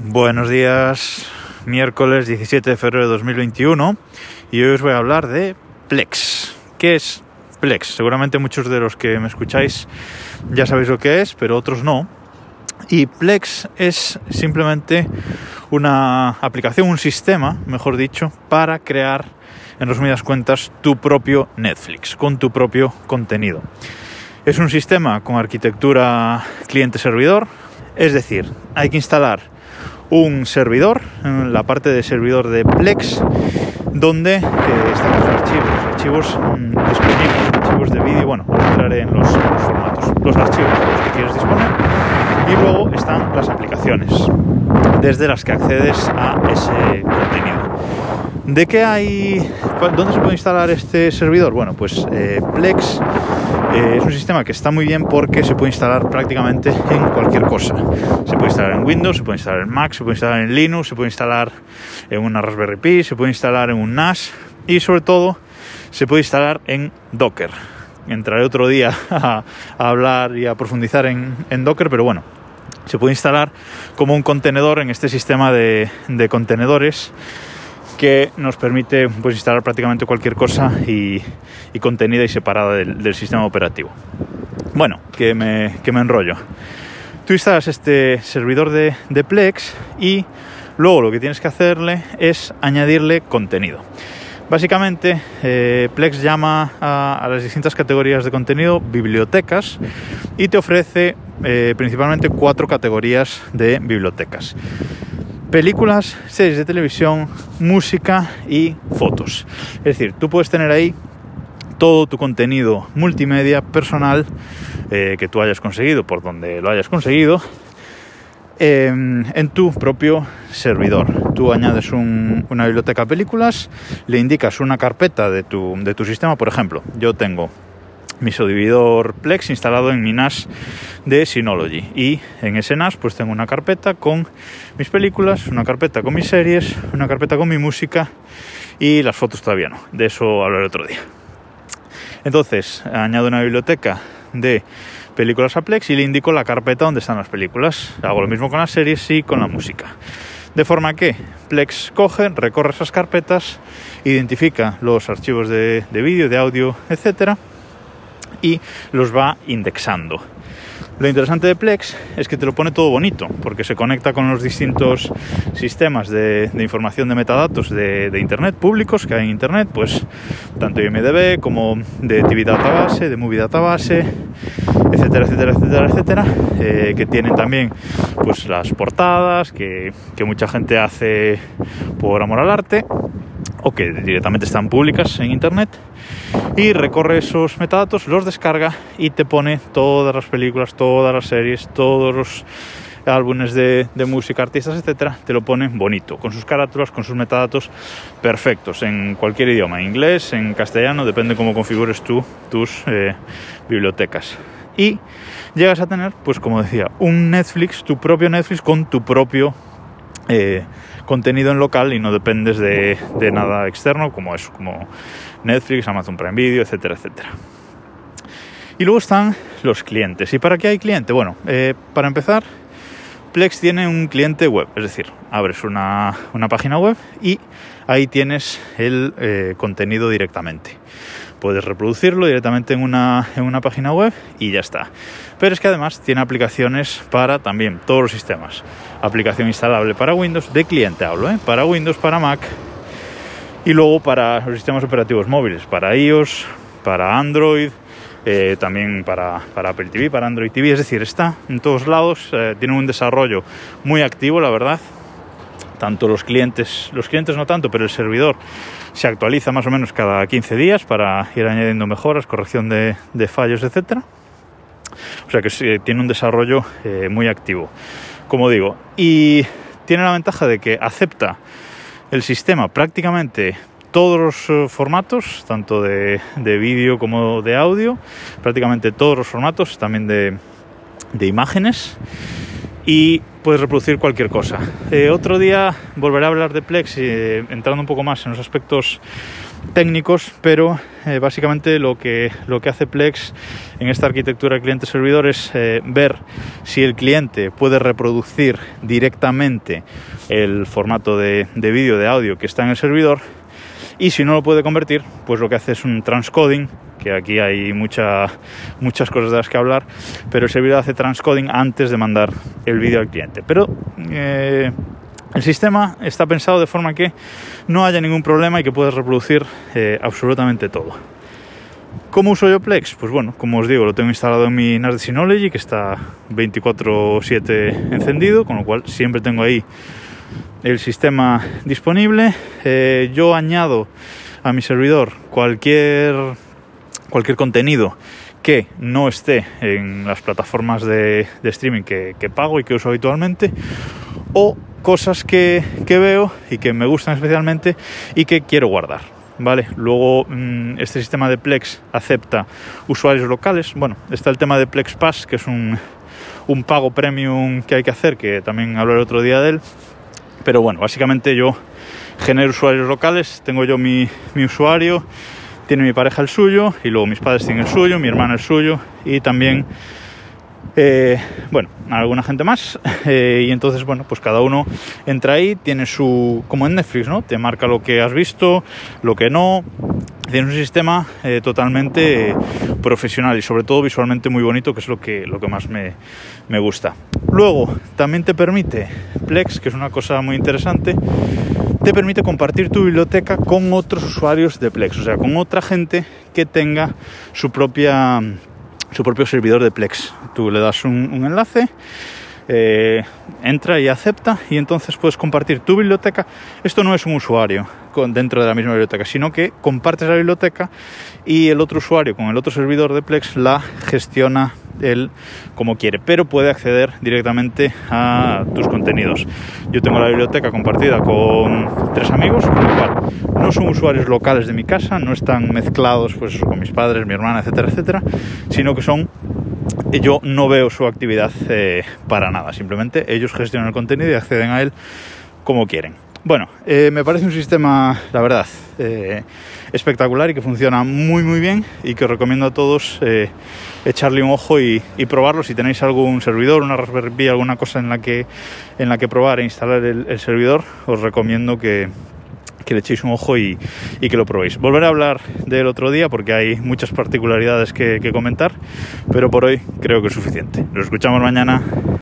Buenos días, miércoles 17 de febrero de 2021 y hoy os voy a hablar de Plex. ¿Qué es Plex? Seguramente muchos de los que me escucháis ya sabéis lo que es, pero otros no. Y Plex es simplemente una aplicación, un sistema, mejor dicho, para crear, en resumidas cuentas, tu propio Netflix, con tu propio contenido. Es un sistema con arquitectura cliente-servidor, es decir, hay que instalar un servidor, la parte de servidor de Plex, donde eh, están los archivos, archivos mm, disponibles, archivos de vídeo, bueno, entraré en los, formatos, los archivos de los que quieres disponer, y luego están las aplicaciones, desde las que accedes a ese contenido. ¿De qué hay? ¿Dónde se puede instalar este servidor? Bueno, pues eh, Plex eh, es un sistema que está muy bien porque se puede instalar prácticamente en cualquier cosa. Se puede instalar en Windows, se puede instalar en Mac, se puede instalar en Linux, se puede instalar en una Raspberry Pi, se puede instalar en un NAS y sobre todo se puede instalar en Docker. Entraré otro día a, hablar y a profundizar en, Docker, pero bueno, se puede instalar como un contenedor en este sistema de, de contenedores que nos permite pues, instalar prácticamente cualquier cosa y, contenida y separada del, sistema operativo. Bueno, que me, me, enrollo. Tú instalas este servidor de, Plex y luego lo que tienes que hacerle es añadirle contenido. Básicamente, eh, Plex llama a, las distintas categorías de contenido bibliotecas y te ofrece eh, principalmente cuatro categorías de bibliotecas películas, series de televisión, música y fotos. Es decir, tú puedes tener ahí todo tu contenido multimedia personal eh, que tú hayas conseguido, por donde lo hayas conseguido, em, en tu propio servidor. Tú añades una biblioteca de películas, le indicas una carpeta de tu, de tu sistema, por ejemplo, yo tengo mi subdividor Plex instalado en mi NAS de Synology y en ese NAS pues tengo una carpeta con mis películas, una carpeta con mis series, una carpeta con mi música y las fotos todavía no, de eso hablaré otro día. Entonces añado una biblioteca de películas a Plex y le indico la carpeta donde están las películas. Hago lo mismo con las series y con la música. De forma que Plex coge, recorre esas carpetas, identifica los archivos de, de vídeo, de audio, etcétera y los va indexando. Lo interesante de Plex es que te lo pone todo bonito, porque se conecta con los distintos sistemas de, información de metadatos de, Internet públicos que hay en Internet, pues tanto IMDB como de TV Database, de Movie Database, etcétera, etcétera, etcétera, etcétera, eh, que tienen también pues las portadas que, que mucha gente hace por amor al arte o que directamente están públicas en internet y recorre esos metadatos, los descarga y te pone todas las películas, todas las series, todos los álbumes de, música, artistas, etcétera, te lo pone bonito, con sus carátulas, con sus metadatos perfectos, en cualquier idioma, en inglés, en castellano, depende cómo configures tú tus eh, bibliotecas. Y llegas a tener, pues como decía, un Netflix, tu propio Netflix con tu propio eh, contenido en local y no dependes de, nada externo como es como Netflix, Amazon Prime Video, etcétera, etcétera. Y luego están los clientes. ¿Y para qué hay cliente? Bueno, eh, para empezar, Plex tiene un cliente web, es decir, abres una, página web y ahí tienes el eh, contenido directamente puedes reproducirlo directamente en una, en una página web y ya está. Pero es que además tiene aplicaciones para también todos los sistemas. Aplicación instalable para Windows, de cliente hablo, ¿eh? para Windows, para Mac y luego para los sistemas operativos móviles, para iOS, para Android, eh, también para, para, Apple TV, para Android TV, es decir, está en todos lados, eh, tiene un desarrollo muy activo, la verdad, tanto los clientes, los clientes no tanto, pero el servidor se actualiza más o menos cada 15 días para ir añadiendo mejoras, corrección de, fallos, etc. O sea que tiene un desarrollo eh, muy activo, como digo, y tiene la ventaja de que acepta el sistema prácticamente todos los eh, formatos, tanto de, vídeo como de audio, prácticamente todos los formatos, también de, de imágenes y puedes reproducir cualquier cosa. Eh, otro día volveré a hablar de Plex, eh, entrando un poco más en los aspectos técnicos, pero eh, básicamente lo que, lo que hace Plex en esta arquitectura cliente-servidor es ver si el cliente puede reproducir directamente el formato de, de vídeo, de audio que está en el servidor y si no lo puede convertir, pues lo que hace es un transcoding, que aquí hay mucha, muchas cosas de las que hablar, pero el servidor hace transcoding antes de mandar el vídeo al cliente. Pero eh, el sistema está pensado de forma que no haya ningún problema y que puedas reproducir eh, absolutamente todo. ¿Cómo uso yo Plex? Pues bueno, como os digo, lo tengo instalado en mi NAS Synology, que está 24/7 encendido, con lo cual siempre tengo ahí el sistema disponible. Eh, yo añado a mi servidor cualquier, cualquier contenido que no esté en las plataformas de, streaming que, pago y que uso habitualmente o cosas que, que, veo y que me gustan especialmente y que quiero guardar. ¿Vale? Luego mmm, este sistema de Plex acepta usuarios locales. Bueno, está el tema de Plex Pass, que es un, un pago premium que hay que hacer, que también hablé el otro día de él pero bueno, básicamente yo genero usuarios locales, tengo yo mi, mi, usuario, tiene mi pareja el suyo y luego mis padres tienen el suyo, mi hermana el suyo y también, eh, bueno, alguna gente más eh, y entonces, bueno, pues cada uno entra ahí, tiene su, como en Netflix, ¿no? Te marca lo que has visto, lo que no, tiene un sistema eh, totalmente profesional y sobre todo visualmente muy bonito, que es lo que, lo que más me, me, gusta. Luego, también te permite Plex, que es una cosa muy interesante, te permite compartir tu biblioteca con otros usuarios de Plex, o sea, con otra gente que tenga su propia su propio servidor de Plex. Tú le das un enlace eh, entra y acepta y entonces puedes compartir tu biblioteca. Esto no es un usuario con, dentro de la misma biblioteca, sino que compartes la biblioteca y el otro usuario con el otro servidor de Plex la gestiona él como quiere, pero puede acceder directamente a tus contenidos. Yo tengo la biblioteca compartida con tres amigos, con lo cual no son usuarios locales de mi casa, no están mezclados pues con mis padres, mi hermana, etcétera, etcétera, sino que son yo no veo su actividad eh, para nada, simplemente ellos gestionan el contenido y acceden a él como quieren. Bueno, eh, me parece un sistema, la verdad, eh, espectacular y que funciona muy muy bien y que os recomiendo a todos echarle un ojo y, probarlo. Si tenéis algún servidor, una Raspberry Pi, alguna cosa en la que, en la que probar e instalar el servidor, os recomiendo que, que le echéis un ojo y, que lo probéis. Volveré a hablar del otro día porque hay muchas particularidades que, que comentar, pero por hoy creo que es suficiente. Nos escuchamos mañana.